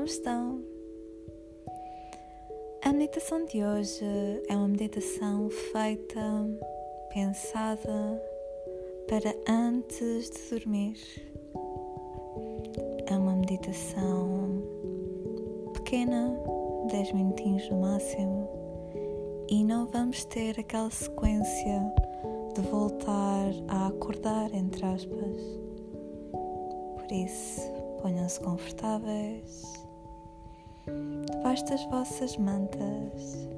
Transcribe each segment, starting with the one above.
como estão? A meditação de hoje é uma meditação feita, pensada para antes de dormir. É uma meditação pequena, 10 minutinhos no máximo, e não vamos ter aquela sequência de voltar a acordar, entre aspas. Por isso, ponham-se confortáveis debaixo das vossas mantas.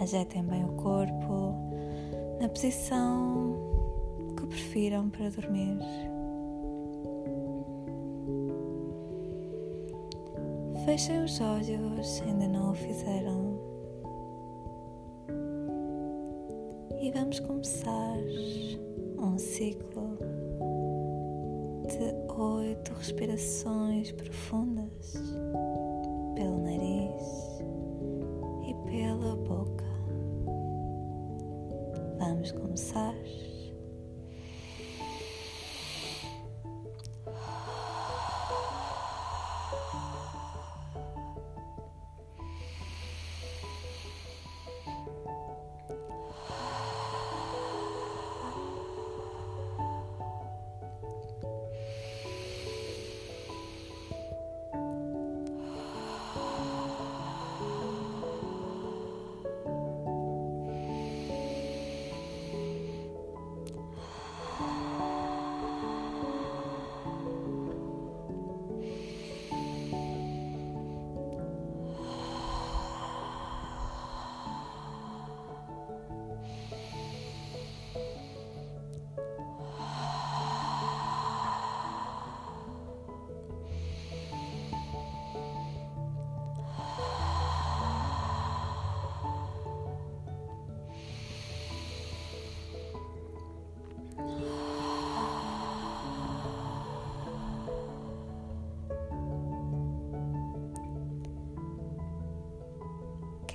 Ajetem bem o corpo na posição que prefiram para dormir. Fechem os olhos ainda não o fizeram. E vamos começar um ciclo de oito respirações profundas pelo nariz e pela boca. Vamos começar.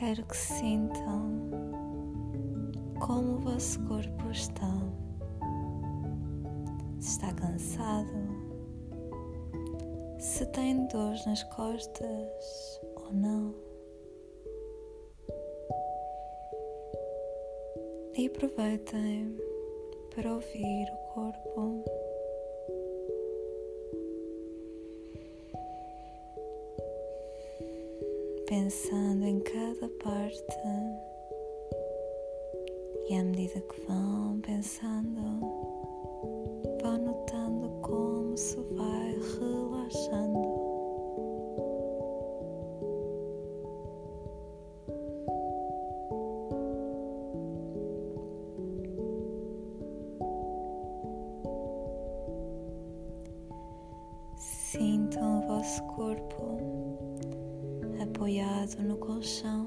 Quero que sintam como o vosso corpo está. Se está cansado, se tem dores nas costas ou não. E aproveitem para ouvir o corpo. Pensando em cada parte e à medida que vão pensando, vão notando como se vai relaxando. Sintam o vosso corpo apoiado no colchão.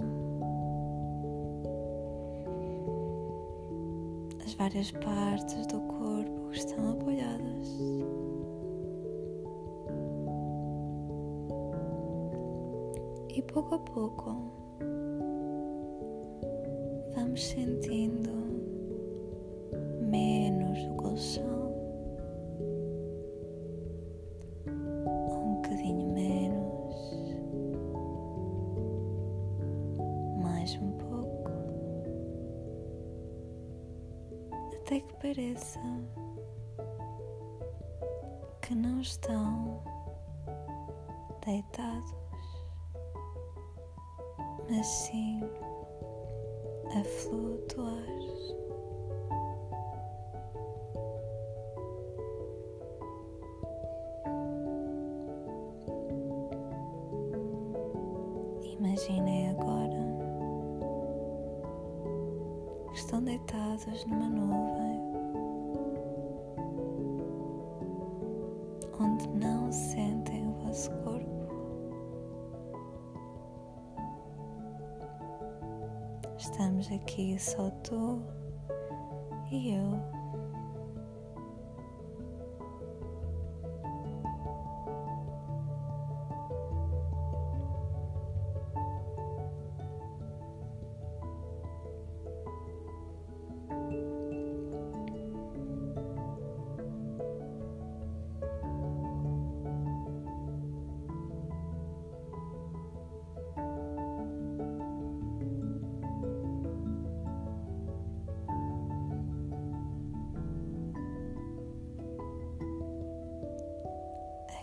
As várias partes do corpo estão apoiadas. E pouco a pouco vamos sentindo até que pareça que não estão deitados, mas sim a flutuar. Imaginem agora estão deitados numa nuvem onde não sentem o vosso corpo. Estamos aqui só tu e eu.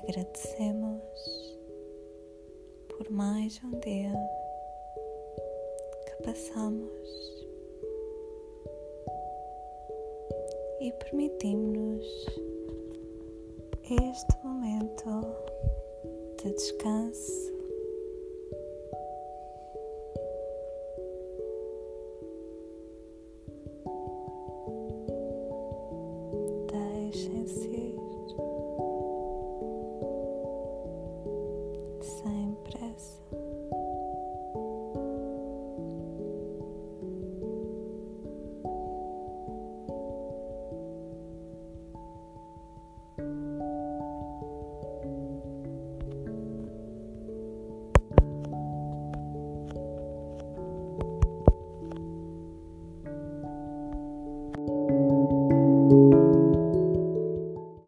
Agradecemos por mais um dia que passamos e permitimos-nos este momento de descanso